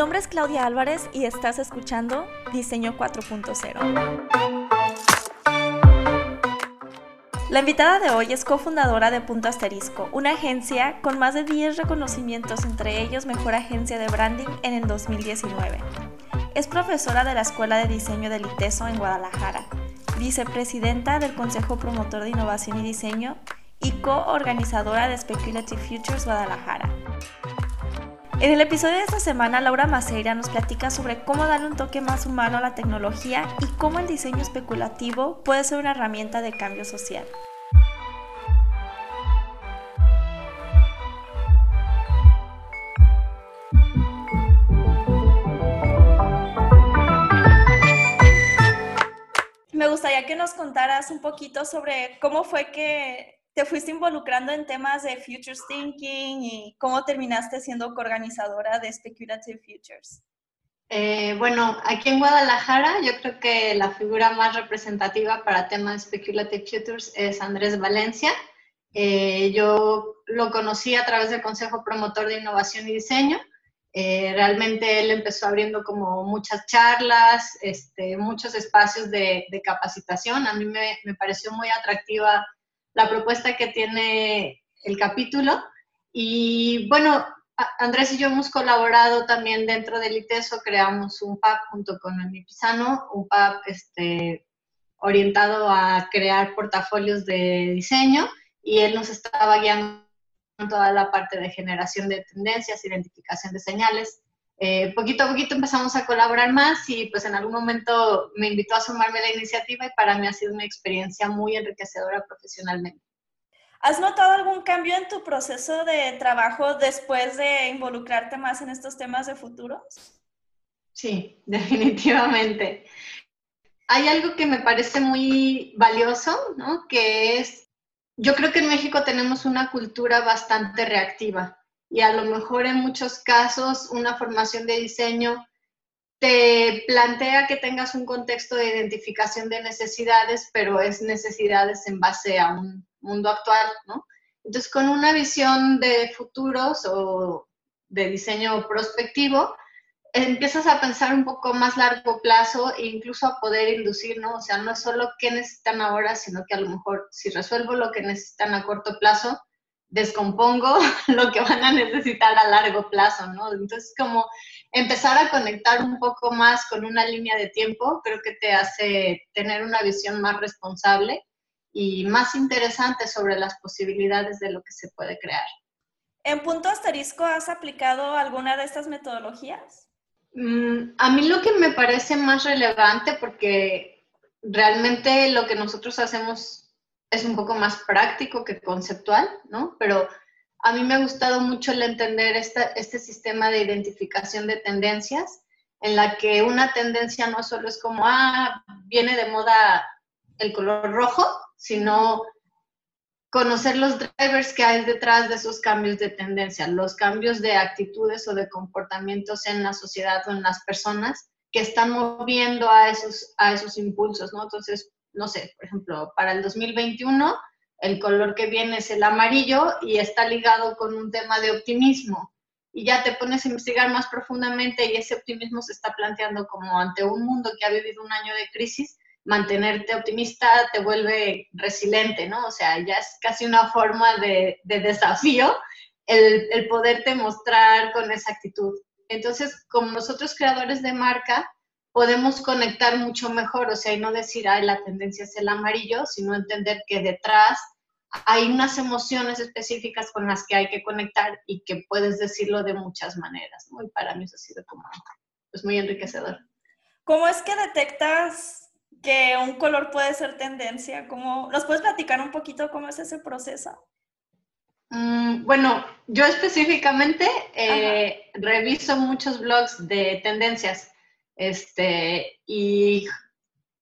nombre es Claudia Álvarez y estás escuchando Diseño 4.0. La invitada de hoy es cofundadora de Punto Asterisco, una agencia con más de 10 reconocimientos, entre ellos Mejor Agencia de Branding en el 2019. Es profesora de la Escuela de Diseño del ITESO en Guadalajara, vicepresidenta del Consejo Promotor de Innovación y Diseño y coorganizadora de Speculative Futures Guadalajara. En el episodio de esta semana, Laura Maceira nos platica sobre cómo darle un toque más humano a la tecnología y cómo el diseño especulativo puede ser una herramienta de cambio social. Me gustaría que nos contaras un poquito sobre cómo fue que te fuiste involucrando en temas de Futures Thinking y cómo terminaste siendo coorganizadora de Speculative Futures. Eh, bueno, aquí en Guadalajara yo creo que la figura más representativa para temas Speculative Futures es Andrés Valencia. Eh, yo lo conocí a través del Consejo Promotor de Innovación y Diseño. Eh, realmente él empezó abriendo como muchas charlas, este, muchos espacios de, de capacitación. A mí me, me pareció muy atractiva la propuesta que tiene el capítulo. Y bueno, Andrés y yo hemos colaborado también dentro del ITESO, creamos un PAP junto con el Pisano, un PAP este, orientado a crear portafolios de diseño y él nos estaba guiando en toda la parte de generación de tendencias, identificación de señales. Eh, poquito a poquito empezamos a colaborar más y pues en algún momento me invitó a sumarme a la iniciativa y para mí ha sido una experiencia muy enriquecedora profesionalmente. ¿Has notado algún cambio en tu proceso de trabajo después de involucrarte más en estos temas de futuros? Sí, definitivamente. Hay algo que me parece muy valioso, ¿no? Que es, yo creo que en México tenemos una cultura bastante reactiva y a lo mejor en muchos casos una formación de diseño te plantea que tengas un contexto de identificación de necesidades, pero es necesidades en base a un mundo actual, ¿no? Entonces, con una visión de futuros o de diseño prospectivo, empiezas a pensar un poco más largo plazo e incluso a poder inducir, ¿no? O sea, no es solo qué necesitan ahora, sino que a lo mejor si resuelvo lo que necesitan a corto plazo, descompongo lo que van a necesitar a largo plazo, ¿no? Entonces, como empezar a conectar un poco más con una línea de tiempo, creo que te hace tener una visión más responsable y más interesante sobre las posibilidades de lo que se puede crear. ¿En punto asterisco has aplicado alguna de estas metodologías? Mm, a mí lo que me parece más relevante, porque realmente lo que nosotros hacemos es un poco más práctico que conceptual, ¿no? Pero a mí me ha gustado mucho el entender este sistema de identificación de tendencias, en la que una tendencia no solo es como, ah, viene de moda el color rojo, sino conocer los drivers que hay detrás de esos cambios de tendencia, los cambios de actitudes o de comportamientos en la sociedad o en las personas que están moviendo a esos, a esos impulsos, ¿no? Entonces, no sé, por ejemplo, para el 2021 el color que viene es el amarillo y está ligado con un tema de optimismo. Y ya te pones a investigar más profundamente y ese optimismo se está planteando como ante un mundo que ha vivido un año de crisis, mantenerte optimista te vuelve resiliente, ¿no? O sea, ya es casi una forma de, desafío el, el poderte mostrar con esa actitud. Entonces, como nosotros creadores de marca, podemos conectar mucho mejor, o sea, y no decir, ay, la tendencia es el amarillo, sino entender que detrás hay unas emociones específicas con las que hay que conectar y que puedes decirlo de muchas maneras, ¿no? Y para mí eso ha sido como, pues muy enriquecedor. ¿Cómo es que detectas que un color puede ser tendencia? ¿Cómo, ¿Nos puedes platicar un poquito cómo es ese proceso? Mm, bueno, yo específicamente eh, reviso muchos blogs de tendencias este, y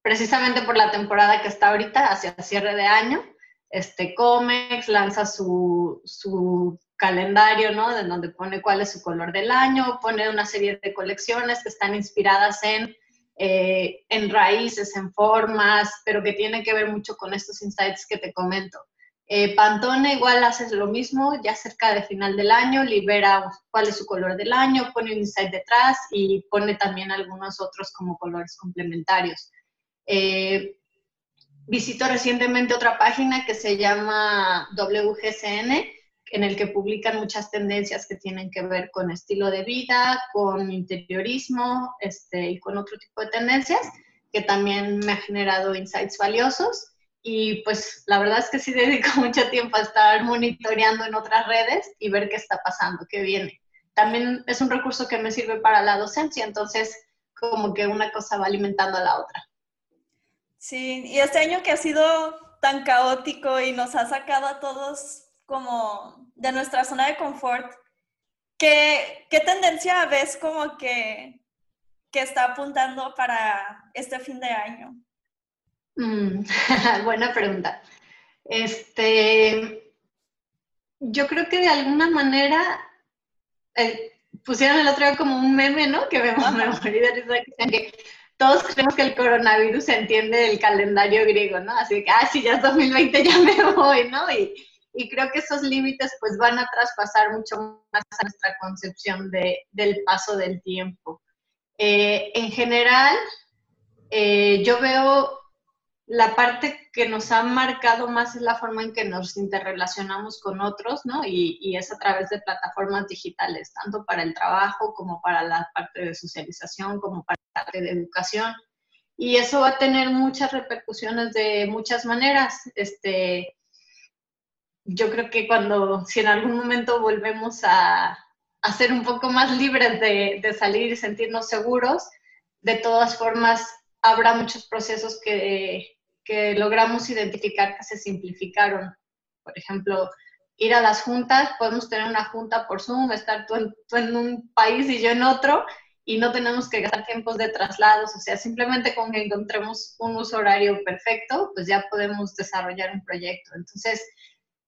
precisamente por la temporada que está ahorita, hacia cierre de año, este, Comex lanza su, su calendario, ¿no? De donde pone cuál es su color del año, pone una serie de colecciones que están inspiradas en, eh, en raíces, en formas, pero que tienen que ver mucho con estos insights que te comento. Eh, Pantone igual hace lo mismo, ya cerca de final del año, libera cuál es su color del año, pone un insight detrás y pone también algunos otros como colores complementarios. Eh, visito recientemente otra página que se llama WGCN, en el que publican muchas tendencias que tienen que ver con estilo de vida, con interiorismo este, y con otro tipo de tendencias, que también me ha generado insights valiosos. Y pues la verdad es que sí dedico mucho tiempo a estar monitoreando en otras redes y ver qué está pasando, qué viene. También es un recurso que me sirve para la docencia, entonces como que una cosa va alimentando a la otra. Sí, y este año que ha sido tan caótico y nos ha sacado a todos como de nuestra zona de confort, ¿qué, qué tendencia ves como que, que está apuntando para este fin de año? Mm, buena pregunta. Este, yo creo que de alguna manera eh, pusieron el otro día como un meme, ¿no? Que me, me morí de risa que todos creemos que el coronavirus se entiende del calendario griego, ¿no? Así que, ah, sí, ya es 2020, ya me voy, ¿no? Y, y creo que esos límites pues van a traspasar mucho más a nuestra concepción de, del paso del tiempo. Eh, en general, eh, yo veo la parte que nos ha marcado más es la forma en que nos interrelacionamos con otros, ¿no? Y, es a través de plataformas digitales, tanto para el trabajo como para la parte de socialización, como para la parte de educación. Y eso va a tener muchas repercusiones de muchas maneras. Este, yo creo que cuando, si en algún momento volvemos a, a ser un poco más libres de, de salir y sentirnos seguros, de todas formas habrá muchos procesos que que logramos identificar que se simplificaron. Por ejemplo, ir a las juntas, podemos tener una junta por Zoom, estar tú en, un país y yo en otro, y no tenemos que gastar tiempos de traslados, o sea, simplemente con que encontremos un uso horario perfecto, pues ya podemos desarrollar un proyecto. Entonces,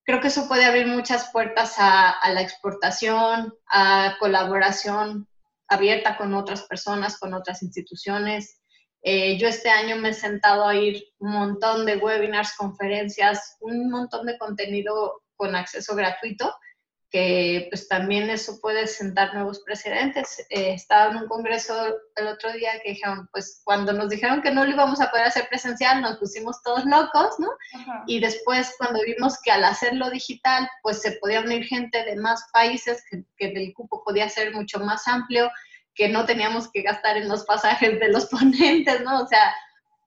creo que eso puede abrir muchas puertas a, a la exportación, a colaboración abierta con otras personas, con otras instituciones, eh, yo este año me he sentado a ir un montón de webinars, conferencias, un montón de contenido con acceso gratuito, que pues también eso puede sentar nuevos precedentes. Eh, estaba en un congreso el otro día que dijeron, pues cuando nos dijeron que no lo íbamos a poder hacer presencial, nos pusimos todos locos, ¿no? Y después cuando vimos que al hacerlo digital, pues se podía unir gente de más países, que, que el cupo podía ser mucho más amplio, que no teníamos que gastar en los pasajes de los ponentes, ¿no? O sea,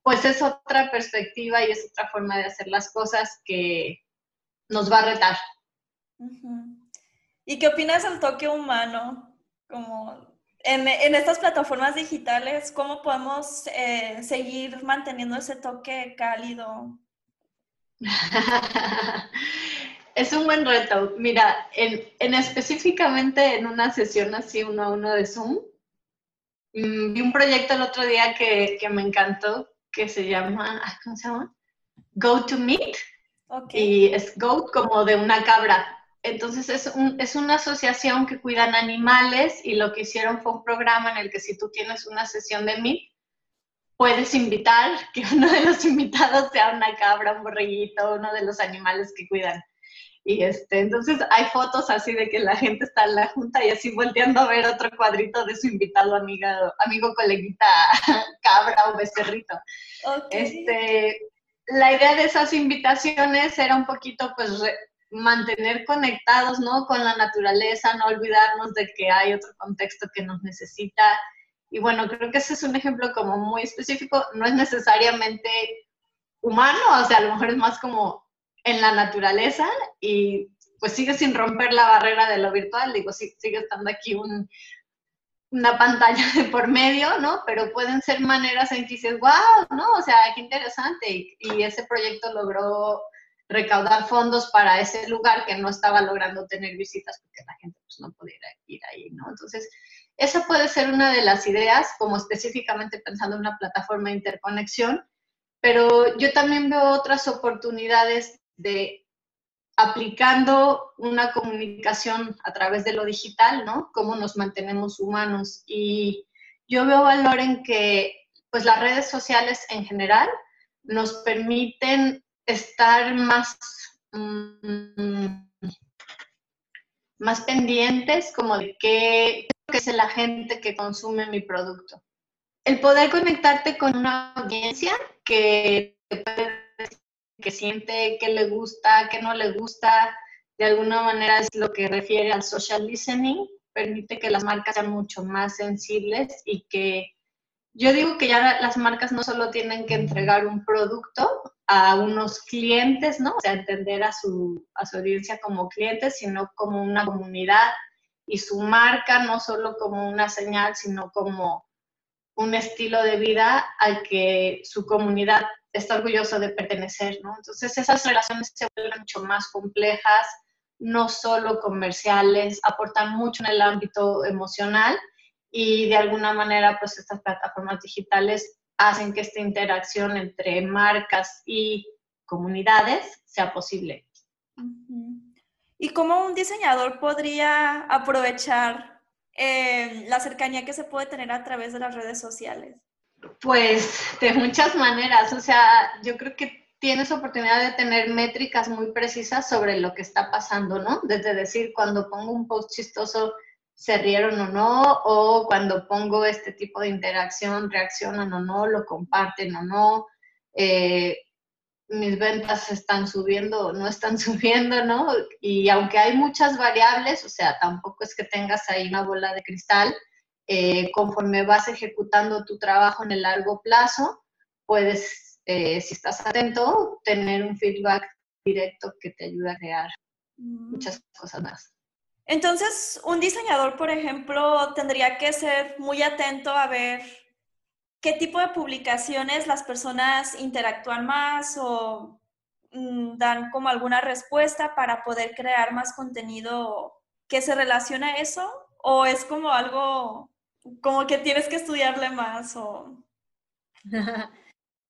pues es otra perspectiva y es otra forma de hacer las cosas que nos va a retar. ¿Y qué opinas del toque humano? Como en, estas plataformas digitales, ¿cómo podemos eh, seguir manteniendo ese toque cálido? es un buen reto. Mira, en, en, específicamente en una sesión así uno a uno de Zoom, vi un proyecto el otro día que, que, me encantó, que se llama, ¿cómo se llama? Go to Meet. Y es Goat como de una cabra. Entonces es, un, es una asociación que cuidan animales y lo que hicieron fue un programa en el que si tú tienes una sesión de Meet, puedes invitar que uno de los invitados sea una cabra, un borreguito, uno de los animales que cuidan. Y este, entonces hay fotos así de que la gente está en la junta y así volteando a ver otro cuadrito de su invitado amiga, amigo, coleguita, cabra o becerrito. Este, la idea de esas invitaciones era un poquito pues mantener conectados, ¿no? Con la naturaleza, no olvidarnos de que hay otro contexto que nos necesita. Y bueno, creo que ese es un ejemplo como muy específico, no es necesariamente humano, o sea, a lo mejor es más como en la naturaleza y pues sigue sin romper la barrera de lo virtual, digo, sí, sigue estando aquí un, una pantalla de por medio, ¿no? Pero pueden ser maneras en que dices, wow, ¿no? O sea, qué interesante. Y, y, ese proyecto logró recaudar fondos para ese lugar que no estaba logrando tener visitas porque la gente pues, no podía ir ahí, ¿no? Entonces, esa puede ser una de las ideas, como específicamente pensando en una plataforma de interconexión, pero yo también veo otras oportunidades de aplicando una comunicación a través de lo digital, ¿no? Cómo nos mantenemos humanos. Y yo veo valor en que, pues, las redes sociales en general nos permiten estar más mm, más pendientes como de qué, es la gente que consume mi producto. El poder conectarte con una audiencia que que siente, que le gusta, que no le gusta, de alguna manera es lo que refiere al social listening, permite que las marcas sean mucho más sensibles y que yo digo que ya las marcas no solo tienen que entregar un producto a unos clientes, ¿no? O sea, entender a su, a su audiencia como clientes, sino como una comunidad y su marca no solo como una señal, sino como un estilo de vida al que su comunidad está orgulloso de pertenecer, ¿no? Entonces esas relaciones se vuelven mucho más complejas, no solo comerciales, aportan mucho en el ámbito emocional y de alguna manera pues estas plataformas digitales hacen que esta interacción entre marcas y comunidades sea posible. ¿Y cómo un diseñador podría aprovechar eh, la cercanía que se puede tener a través de las redes sociales? Pues de muchas maneras, o sea, yo creo que tienes oportunidad de tener métricas muy precisas sobre lo que está pasando, ¿no? Desde decir, cuando pongo un post chistoso, se rieron o no, o cuando pongo este tipo de interacción, reaccionan o no, lo comparten o no, eh, mis ventas están subiendo o no están subiendo, ¿no? Y aunque hay muchas variables, o sea, tampoco es que tengas ahí una bola de cristal, eh, conforme vas ejecutando tu trabajo en el largo plazo, puedes, eh, si estás atento, tener un feedback directo que te ayuda a crear mm. muchas cosas más. Entonces, un diseñador, por ejemplo, tendría que ser muy atento a ver qué tipo de publicaciones las personas interactúan más o mm, dan como alguna respuesta para poder crear más contenido que se relacione a eso o es como algo como que tienes que estudiarle más o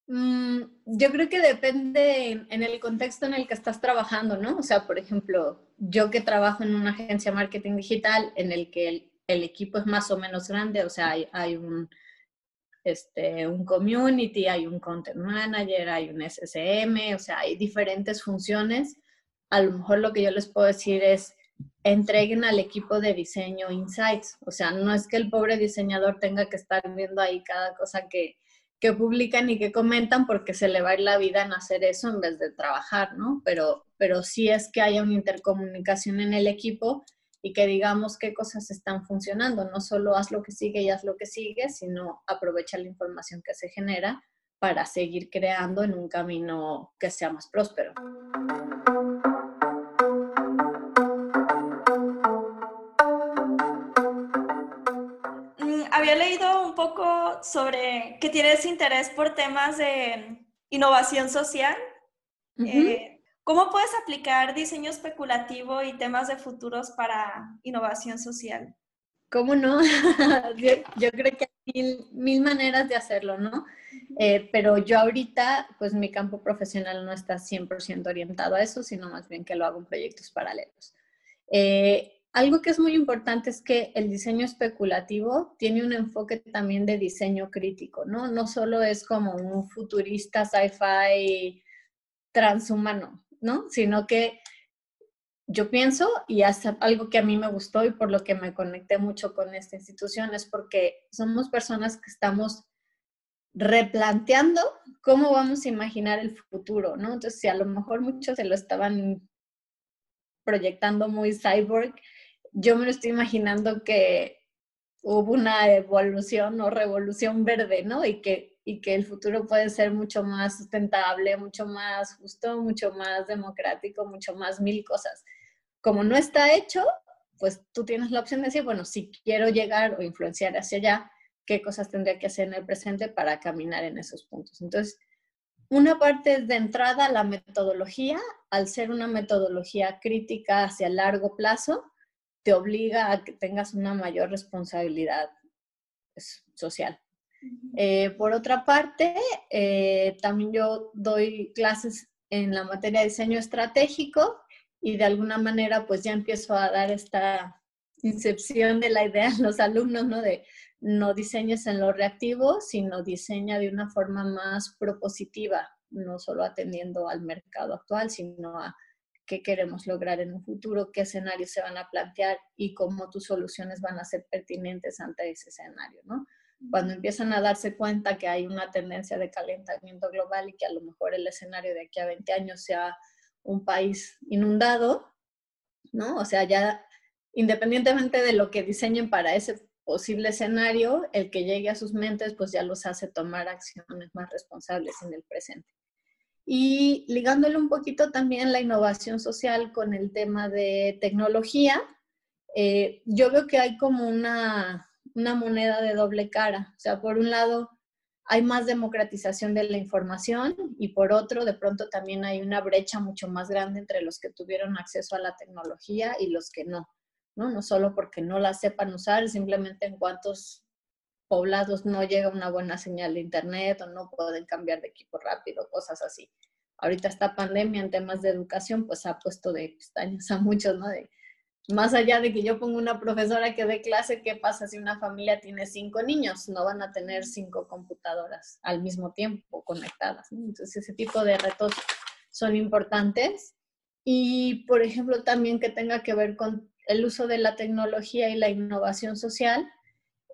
Mm, yo creo que depende en el contexto en el que estás trabajando, ¿no? O sea, por ejemplo, yo que trabajo en una agencia marketing digital en el que el, equipo es más o menos grande, o sea, hay, un, este, un community, hay un content manager, hay un SSM, o sea, hay diferentes funciones. A lo mejor lo que yo les puedo decir es, entreguen al equipo de diseño insights. O sea, no es que el pobre diseñador tenga que estar viendo ahí cada cosa que, que publican y que comentan porque se le va a ir la vida en hacer eso en vez de trabajar, ¿no? Pero, pero sí es que haya una intercomunicación en el equipo y que digamos qué cosas están funcionando. No solo haz lo que sigue y haz lo que sigue, sino aprovecha la información que se genera para seguir creando en un camino que sea más próspero. Había leído un poco sobre que tienes interés por temas de innovación social. Eh, ¿Cómo puedes aplicar diseño especulativo y temas de futuros para innovación social? ¿Cómo no? yo, creo que hay mil, maneras de hacerlo, ¿no? Eh, pero yo ahorita, pues mi campo profesional no está 100% orientado a eso, sino más bien que lo hago en proyectos paralelos. Eh, algo que es muy importante es que el diseño especulativo tiene un enfoque también de diseño crítico, ¿no? No solo es como un futurista sci-fi transhumano, ¿no? Sino que yo pienso, y es algo que a mí me gustó y por lo que me conecté mucho con esta institución, es porque somos personas que estamos replanteando cómo vamos a imaginar el futuro, ¿no? Entonces, si a lo mejor muchos se lo estaban proyectando muy cyborg, yo me lo estoy imaginando que hubo una evolución o revolución verde, ¿no? Y que, y que el futuro puede ser mucho más sustentable, mucho más justo, mucho más democrático, mucho más mil cosas. Como no está hecho, pues tú tienes la opción de decir, bueno, si quiero llegar o influenciar hacia allá, ¿qué cosas tendría que hacer en el presente para caminar en esos puntos? Entonces, una parte es de entrada la metodología, al ser una metodología crítica hacia largo plazo, te obliga a que tengas una mayor responsabilidad pues, social. Eh, por otra parte, eh, también yo doy clases en la materia de diseño estratégico y de alguna manera pues ya empiezo a dar esta incepción de la idea a los alumnos, ¿no? De no diseñes en lo reactivo, sino diseña de una forma más propositiva, no solo atendiendo al mercado actual, sino a qué queremos lograr en un futuro, qué escenarios se van a plantear y cómo tus soluciones van a ser pertinentes ante ese escenario, ¿no? Cuando empiezan a darse cuenta que hay una tendencia de calentamiento global y que a lo mejor el escenario de aquí a 20 años sea un país inundado, ¿no? O sea, ya independientemente de lo que diseñen para ese posible escenario, el que llegue a sus mentes, pues ya los hace tomar acciones más responsables en el presente. Y ligándole un poquito también la innovación social con el tema de tecnología, eh, yo veo que hay como una, una moneda de doble cara. O sea, por un lado, hay más democratización de la información y por otro, de pronto también hay una brecha mucho más grande entre los que tuvieron acceso a la tecnología y los que no. ¿no? No solo porque no la sepan usar, simplemente en cuantos poblados no llega una buena señal de internet o no pueden cambiar de equipo rápido, cosas así. Ahorita esta pandemia en temas de educación pues ha puesto de pestañas a muchos, ¿no? De, más allá de que yo ponga una profesora que dé clase, ¿qué pasa si una familia tiene cinco niños? No van a tener cinco computadoras al mismo tiempo conectadas. Entonces, ese tipo de retos son importantes. Y, por ejemplo, también que tenga que ver con el uso de la tecnología y la innovación social,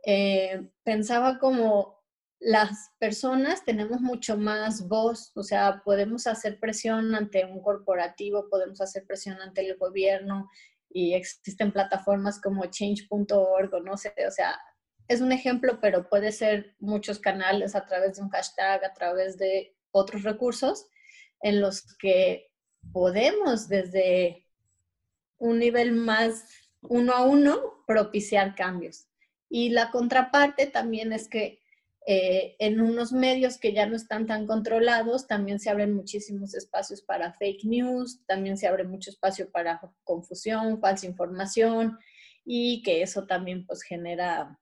eh, pensaba como las personas tenemos mucho más voz, o sea, podemos hacer presión ante un corporativo, podemos hacer presión ante el gobierno y existen plataformas como change.org o no sé, o sea, es un ejemplo, pero puede ser muchos canales a través de un hashtag, a través de otros recursos en los que podemos desde un nivel más uno a uno propiciar cambios. Y la contraparte también es que eh, en unos medios que ya no están tan controlados, también se abren muchísimos espacios para fake news, también se abre mucho espacio para confusión, falsa información y que eso también pues genera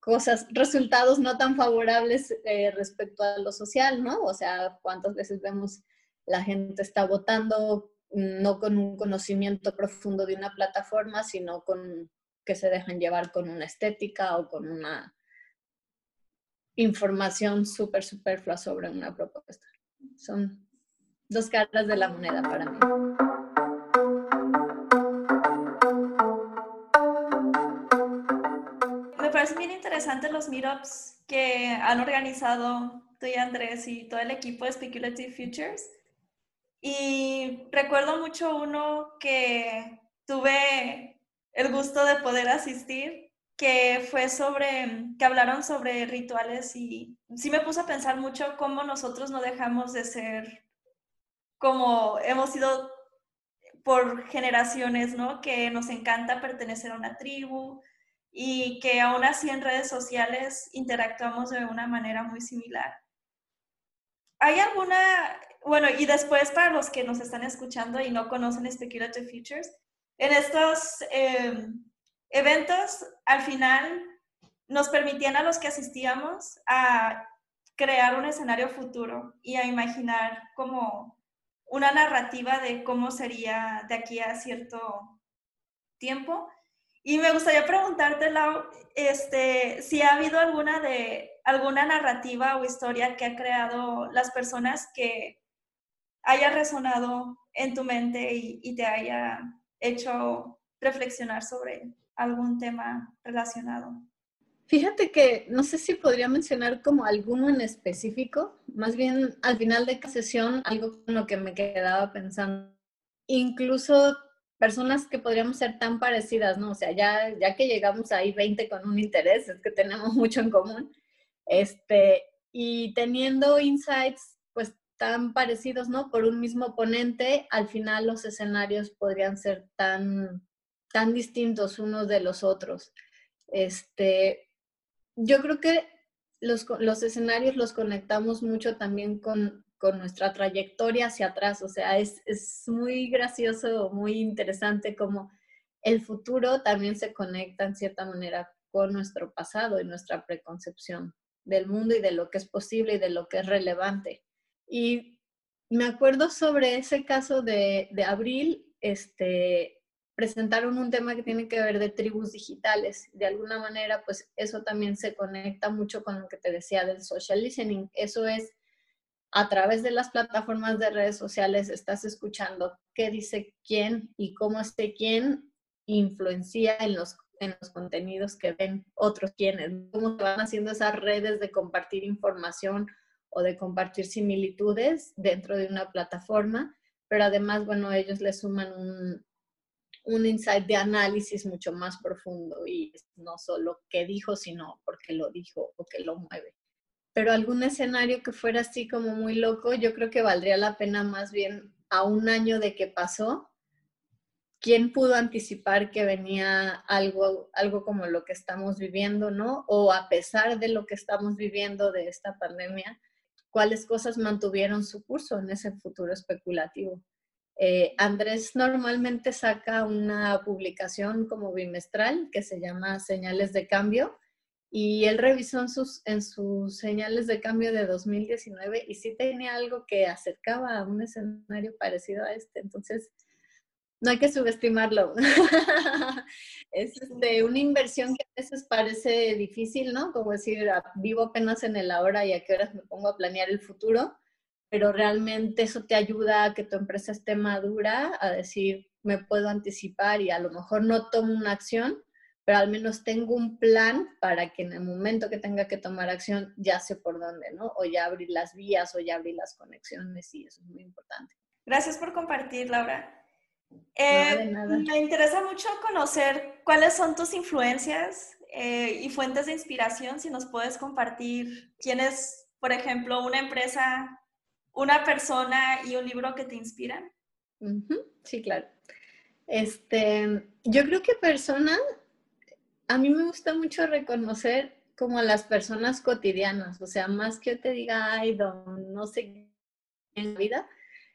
cosas, resultados no tan favorables eh, respecto a lo social, ¿no? O sea, cuántas veces vemos la gente está votando no con un conocimiento profundo de una plataforma, sino con que se dejan llevar con una estética o con una información súper superflua sobre una propuesta. Son dos caras de la moneda para mí. Me parecen bien interesantes los meetups que han organizado tú y Andrés y todo el equipo de Speculative Futures y recuerdo mucho uno que tuve el gusto de poder asistir, que fue sobre, que hablaron sobre rituales y sí me puso a pensar mucho cómo nosotros no dejamos de ser como hemos sido por generaciones, ¿no? Que nos encanta pertenecer a una tribu y que aún así en redes sociales interactuamos de una manera muy similar. ¿Hay alguna bueno, y después para los que nos están escuchando y no conocen Speculative Futures, en estos em, eventos al final nos permitían a los que asistíamos a crear un escenario futuro y a imaginar como una narrativa de cómo sería de aquí a cierto tiempo. Y me gustaría preguntarte, Lau, este, si ha habido alguna de alguna narrativa o historia que ha creado las personas que haya resonado en tu mente y, te haya hecho reflexionar sobre algún tema relacionado. Fíjate que no sé si podría mencionar como alguno en específico, más bien al final de cada sesión, algo con lo que me quedaba pensando, incluso personas que podríamos ser tan parecidas, ¿no? O sea, ya, ya que llegamos ahí 20 con un interés, es que tenemos mucho en común, este, y teniendo insights tan parecidos, ¿no? Por un mismo ponente, al final los escenarios podrían ser tan, tan distintos unos de los otros. Este, yo creo que los, los escenarios los conectamos mucho también con, con nuestra trayectoria hacia atrás, o sea, es, es muy gracioso, muy interesante como el futuro también se conecta en cierta manera con nuestro pasado y nuestra preconcepción del mundo y de lo que es posible y de lo que es relevante. Y me acuerdo sobre ese caso de, de Abril, este, presentaron un tema que tiene que ver de tribus digitales. De alguna manera, pues eso también se conecta mucho con lo que te decía del social listening. Eso es a través de las plataformas de redes sociales estás escuchando qué dice quién y cómo este quién influencia en los, en los contenidos que ven otros quienes, cómo van haciendo esas redes de compartir información o de compartir similitudes dentro de una plataforma, pero además, bueno, ellos le suman un, un insight de análisis mucho más profundo y no solo qué dijo, sino porque lo dijo o que lo mueve. Pero algún escenario que fuera así como muy loco, yo creo que valdría la pena más bien a un año de que pasó, ¿quién pudo anticipar que venía algo, algo como lo que estamos viviendo, no? O a pesar de lo que estamos viviendo de esta pandemia, ¿cuáles cosas mantuvieron su curso en ese futuro especulativo? Eh, Andrés normalmente saca una publicación como bimestral que se llama Señales de Cambio y él revisó en sus, en sus señales de cambio de 2019 y sí tenía algo que acercaba a un escenario parecido a este. Entonces, no hay que subestimarlo. es de una inversión que a veces parece difícil, ¿no? Como decir, ah, vivo apenas en el ahora y a qué horas me pongo a planear el futuro pero realmente eso te ayuda a que tu empresa esté madura, a decir, me puedo anticipar y a lo mejor no tomo una acción, pero al menos tengo un plan para que en el momento que tenga que tomar acción ya sé por dónde, ¿no? O ya abrir las vías o ya abrir las conexiones y eso es muy importante. Gracias por compartir, Laura. Eh, me interesa mucho conocer cuáles son tus influencias eh, y fuentes de inspiración, si nos puedes compartir quién es, por ejemplo, una empresa una persona y un libro que te inspiran? Sí, claro. Este, yo creo que persona, a mí me gusta mucho reconocer como a las personas cotidianas, o sea, más que yo te diga, ay, don, no sé, en la vida,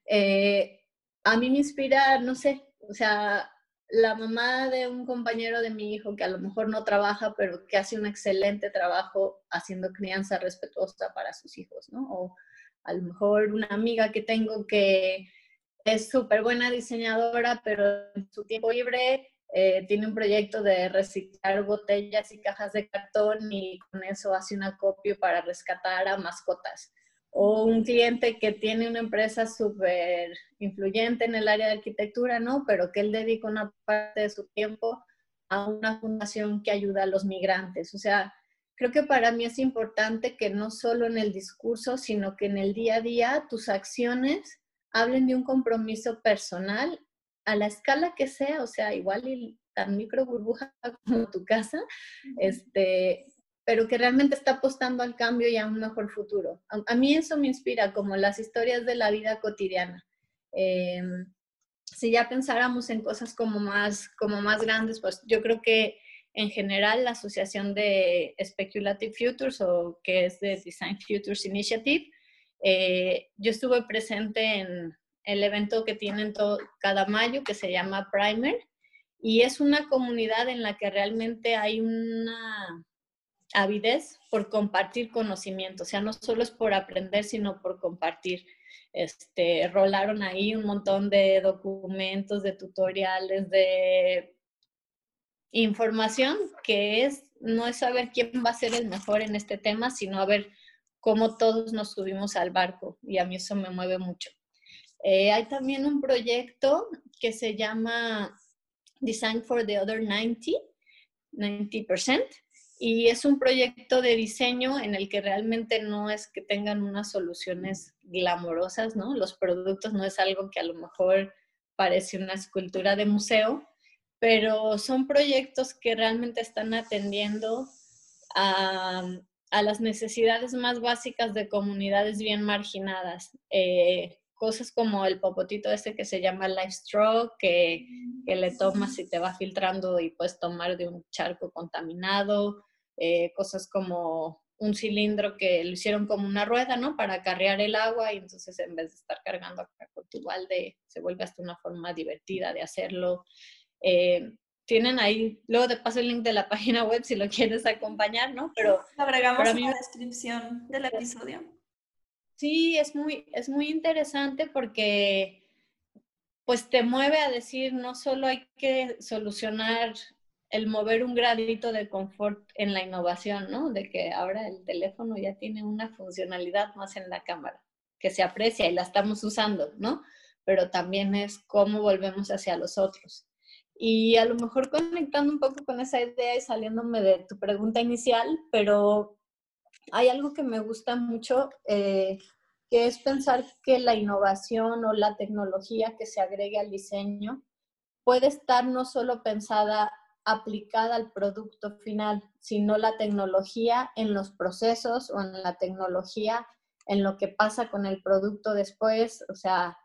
eh, a mí me inspira, no sé, o sea, la mamá de un compañero de mi hijo que a lo mejor no trabaja, pero que hace un excelente trabajo haciendo crianza respetuosa para sus hijos, ¿no? O, a lo mejor una amiga que tengo que es súper buena diseñadora, pero en su tiempo libre eh, tiene un proyecto de reciclar botellas y cajas de cartón y con eso hace una copia para rescatar a mascotas. O un cliente que tiene una empresa súper influyente en el área de arquitectura, ¿no? Pero que él dedica una parte de su tiempo a una fundación que ayuda a los migrantes. O sea, creo que para mí es importante que no solo en el discurso, sino que en el día a día tus acciones hablen de un compromiso personal a la escala que sea, o sea, igual y tan micro burbuja como tu casa, este, pero que realmente está apostando al cambio y a un mejor futuro. A, mí eso me inspira, como las historias de la vida cotidiana. Em, si ya pensáramos en cosas como más, como más grandes, pues yo creo que en general la Asociación de Speculative Futures o que es de Design Futures Initiative. Eh, yo estuve presente en el evento que tienen todo, cada mayo que se llama Primer y es una comunidad en la que realmente hay una avidez por compartir conocimiento, o sea, no solo es por aprender, sino por compartir. Este, rolaron ahí un montón de documentos, de tutoriales, de información que es, no es saber quién va a ser el mejor en este tema, sino a ver cómo todos nos subimos al barco y a mí eso me mueve mucho. Eh, hay también un proyecto que se llama Design for the Other 90, 90%, y es un proyecto de diseño en el que realmente no es que tengan unas soluciones glamorosas, ¿no? Los productos no es algo que a lo mejor parece una escultura de museo, pero son proyectos que realmente están atendiendo a, las necesidades más básicas de comunidades bien marginadas. Eh, cosas como el popotito este que se llama Life Straw, que, le tomas y te va filtrando y puedes tomar de un charco contaminado. Eh, cosas como un cilindro que lo hicieron como una rueda, ¿no? Para acarrear el agua y entonces en vez de estar cargando acá con tu balde, se vuelve hasta una forma divertida de hacerlo. Eh, tienen ahí, luego te paso el link de la página web si lo quieres acompañar, ¿no? Pero agregamos la descripción del episodio. Sí, es muy, es muy interesante porque pues te mueve a decir, no solo hay que solucionar el mover un gradito de confort en la innovación, ¿no? De que ahora el teléfono ya tiene una funcionalidad más en la cámara. que se aprecia y la estamos usando, ¿no? Pero también es cómo volvemos hacia los otros. Y a lo mejor conectando un poco con esa idea y saliéndome de tu pregunta inicial, pero hay algo que me gusta mucho, eh, que es pensar que la innovación o la tecnología que se agregue al diseño puede estar no solo pensada aplicada al producto final, sino la tecnología en los procesos o en la tecnología en lo que pasa con el producto después, o sea,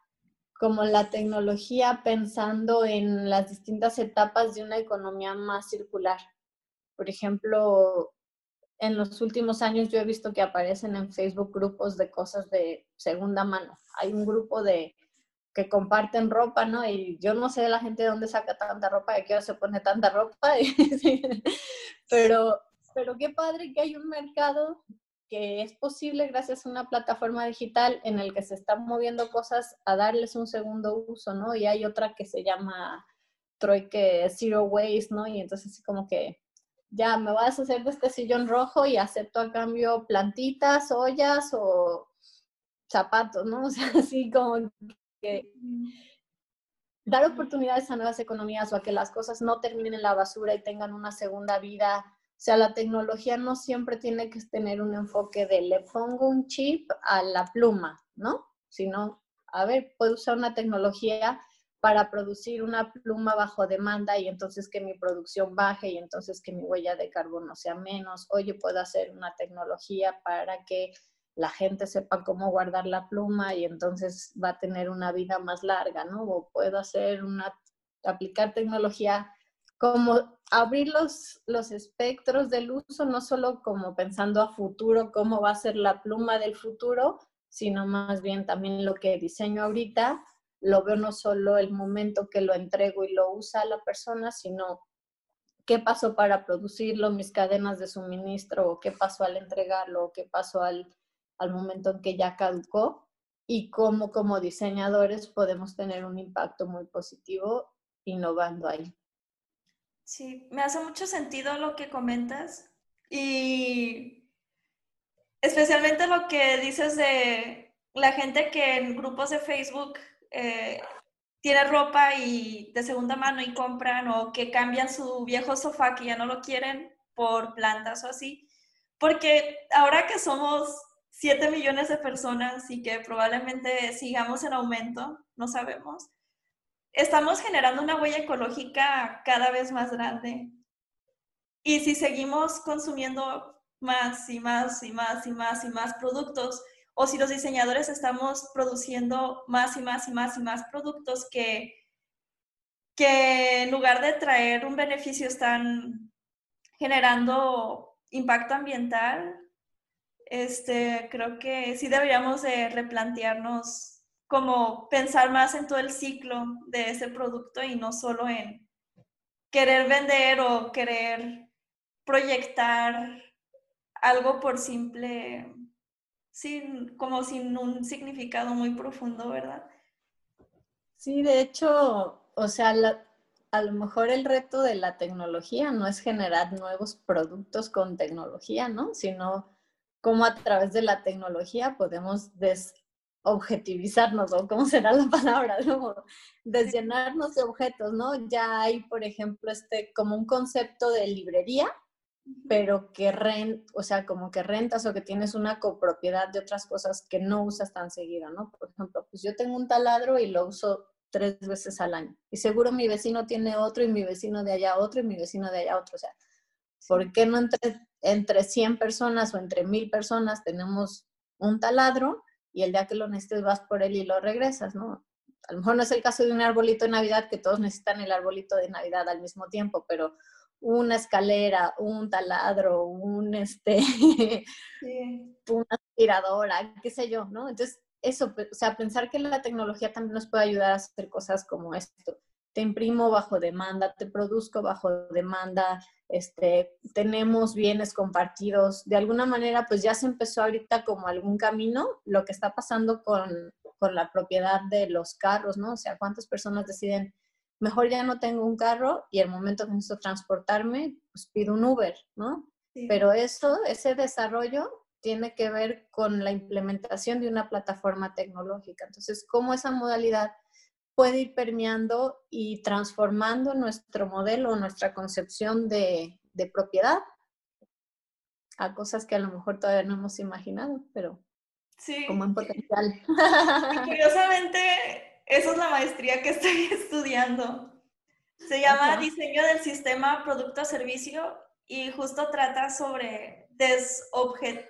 como la tecnología pensando en las distintas etapas de una economía más circular. Por ejemplo, en los últimos años yo he visto que aparecen en Facebook grupos de cosas de segunda mano. Hay un grupo de que comparten ropa, ¿no? Y yo no sé la gente de dónde saca tanta ropa, de qué hora se pone tanta ropa, pero, pero qué padre que hay un mercado que es posible gracias a una plataforma digital en el que se están moviendo cosas a darles un segundo uso, ¿no? Y hay otra que se llama Troike Zero Waste, ¿no? Y entonces como que ya me voy a deshacer de este sillón rojo y acepto a cambio plantitas, ollas o zapatos, ¿no? O sea, así como que dar oportunidades a nuevas economías o a que las cosas no terminen en la basura y tengan una segunda vida. O sea, la tecnología no siempre tiene que tener un enfoque de le pongo un chip a la pluma, ¿no? Sino, a ver, puedo usar una tecnología para producir una pluma bajo demanda y entonces que mi producción baje y entonces que mi huella de carbono sea menos. Oye, puedo hacer una tecnología para que la gente sepa cómo guardar la pluma y entonces va a tener una vida más larga, ¿no? O puedo hacer una, aplicar tecnología como abrir los, los espectros del uso, no solo como pensando a futuro, cómo va a ser la pluma del futuro, sino más bien también lo que diseño ahorita lo veo no solo el momento que lo entrego y lo usa la persona, sino qué pasó para producirlo, mis cadenas de suministro, o qué pasó al entregarlo, o qué pasó al, al momento en que ya caducó, y cómo como diseñadores podemos tener un impacto muy positivo innovando ahí. Sí, me hace mucho sentido lo que comentas y especialmente lo que dices de la gente que en grupos de Facebook eh, tiene ropa y de segunda mano y compran o que cambian su viejo sofá que ya no lo quieren por plantas o así. Porque ahora que somos 7 millones de personas y que probablemente sigamos en aumento, no sabemos, estamos generando una huella ecológica cada vez más grande. Y si seguimos consumiendo más y más y más y más y más productos, o si los diseñadores estamos produciendo más y más y más y más productos que, que en lugar de traer un beneficio están generando impacto ambiental, este, creo que sí deberíamos de replantearnos como pensar más en todo el ciclo de ese producto y no solo en querer vender o querer proyectar algo por simple sin, como sin un significado muy profundo, ¿verdad? Sí, de hecho, o sea, a lo mejor el reto de la tecnología no es generar nuevos productos con tecnología, ¿no? Sino cómo a través de la tecnología podemos desobjetivizarnos, o cómo será la palabra, ¿no? Desllenarnos de objetos, ¿no? Ya hay, por ejemplo, este como un concepto de librería, pero que rent, o sea, como que rentas o que tienes una copropiedad de otras cosas que no usas tan seguido, ¿no? Por ejemplo, pues yo tengo un taladro y lo uso tres veces al año. Y seguro mi vecino tiene otro y mi vecino de allá otro y mi vecino de allá otro. O sea, ¿por qué no entre, entre 100 personas o entre 1000 personas tenemos un taladro y el día que lo necesites vas por él y lo regresas, ¿no? A lo mejor no es el caso de un arbolito de Navidad que todos necesitan el arbolito de Navidad al mismo tiempo, pero una escalera, un taladro, un este, una aspiradora, qué sé yo, ¿no? Entonces, eso, o sea, pensar que la tecnología también nos puede ayudar a hacer cosas como esto. Te imprimo bajo demanda, te produzco bajo demanda, este, tenemos bienes compartidos. De alguna manera, pues ya se empezó ahorita como algún camino, lo que está pasando con, con la propiedad de los carros, ¿no? O sea, cuántas personas deciden mejor ya no tengo un carro y el momento que necesito transportarme, pues pido un Uber, ¿no? Pero eso, ese desarrollo tiene que ver con la implementación de una plataforma tecnológica. Entonces, cómo esa modalidad puede ir permeando y transformando nuestro modelo, nuestra concepción de, de propiedad a cosas que a lo mejor todavía no hemos imaginado, pero sí. como en potencial. curiosamente, esa es la maestría que estoy estudiando. Se llama Diseño del Sistema Producto-Servicio y justo trata sobre desobjet...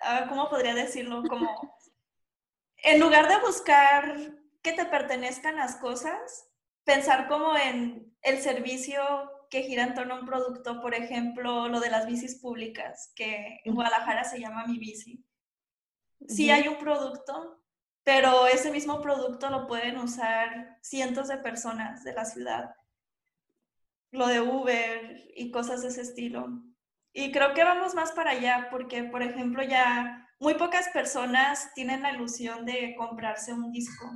Ah, ¿Cómo podría decirlo? Como en lugar de buscar que te pertenezcan las cosas, pensar como en el servicio que gira en torno a un producto, por ejemplo, lo de las bicis públicas, que en Guadalajara se llama Mi Bici. Sí hay un producto, pero ese mismo producto lo pueden usar cientos de personas de la ciudad. Lo de Uber y cosas de ese estilo. Y creo que vamos más para allá, porque, por ejemplo, ya muy pocas personas tienen la ilusión de comprarse un disco.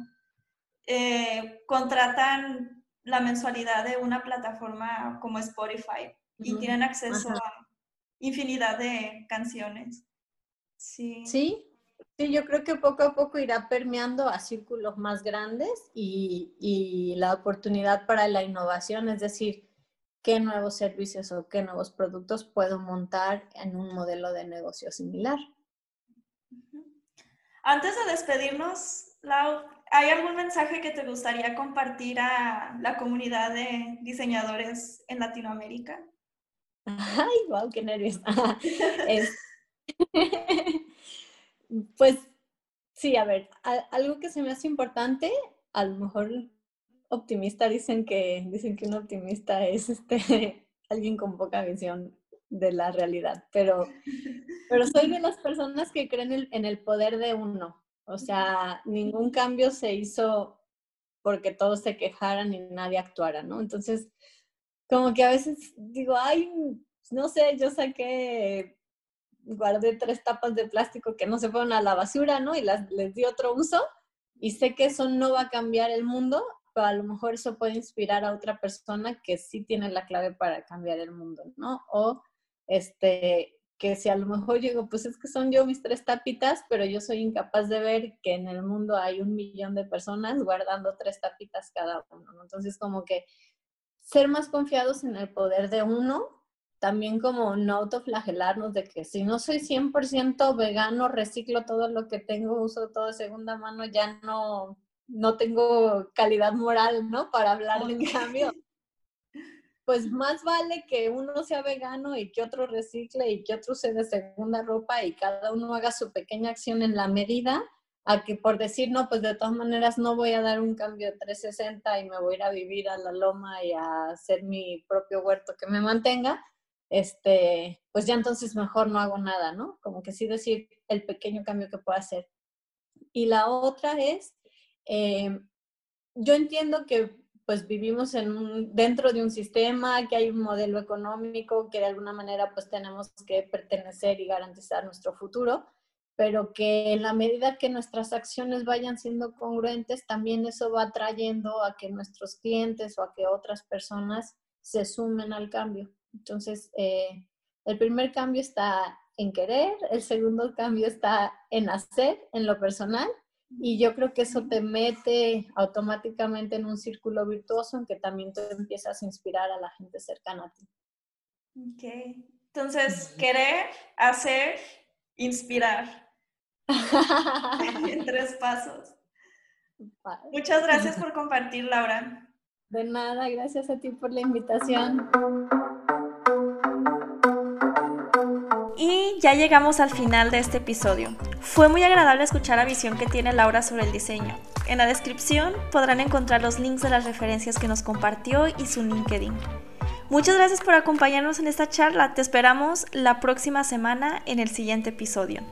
Eh, contratan la mensualidad de una plataforma como Spotify y tienen acceso a infinidad de canciones. Sí. sí. Sí, yo creo que poco a poco irá permeando a círculos más grandes y, y la oportunidad para la innovación, es decir, qué nuevos servicios o qué nuevos productos puedo montar en un modelo de negocio similar. Antes de despedirnos, Lau, ¿Hay algún mensaje que te gustaría compartir a la comunidad de diseñadores en Latinoamérica? Ay, wow, qué nervios. pues sí, a ver, algo que se me hace importante, a lo mejor optimista dicen que dicen que un optimista es este alguien con poca visión de la realidad, pero, pero soy de las personas que creen en el poder de uno. O sea, ningún cambio se hizo porque todos se quejaran y nadie actuara, ¿no? Entonces, como que a veces digo, ay, no sé, yo saqué, guardé tres tapas de plástico que no se fueron a la basura, ¿no? Y las, les di otro uso y sé que eso no va a cambiar el mundo, pero a lo mejor eso puede inspirar a otra persona que sí tiene la clave para cambiar el mundo, ¿no? O este, que si a lo mejor digo, pues es que son yo mis tres tapitas, pero yo soy incapaz de ver que en el mundo hay un millón de personas guardando tres tapitas cada uno. Entonces, como que ser más confiados en el poder de uno, también como no autoflagelarnos de que si no soy 100% vegano, reciclo todo lo que tengo, uso todo de segunda mano, ya no, no tengo calidad moral, ¿no? Para hablar de cambio pues más vale que uno sea vegano y que otro recicle y que otro se de segunda ropa y cada uno haga su pequeña acción en la medida, a que por decir, no, pues de todas maneras no voy a dar un cambio de 360 y me voy a ir a vivir a la loma y a hacer mi propio huerto que me mantenga, este, pues ya entonces mejor no hago nada, ¿no? Como que sí decir el pequeño cambio que puedo hacer. Y la otra es, eh, yo entiendo que pues vivimos en dentro de un sistema, que hay un modelo económico, que de alguna manera pues tenemos que pertenecer y garantizar nuestro futuro, pero que en la medida que nuestras acciones vayan siendo congruentes, también eso va trayendo a que nuestros clientes o a que otras personas se sumen al cambio. Entonces, eh, el primer cambio está en querer, el segundo cambio está en hacer, en lo personal, y yo creo que eso te mete automáticamente en un círculo virtuoso en que también tú empiezas a inspirar a la gente cercana a ti. Ok. Entonces, querer, hacer, inspirar. en tres pasos. Muchas gracias por compartir, Laura. De nada, gracias a ti por la invitación. Ya llegamos al final de este episodio. Fue muy agradable escuchar la visión que tiene Laura sobre el diseño. En la descripción podrán encontrar los links de las referencias que nos compartió y su LinkedIn. Muchas gracias por acompañarnos en esta charla. Te esperamos la próxima semana en el siguiente episodio.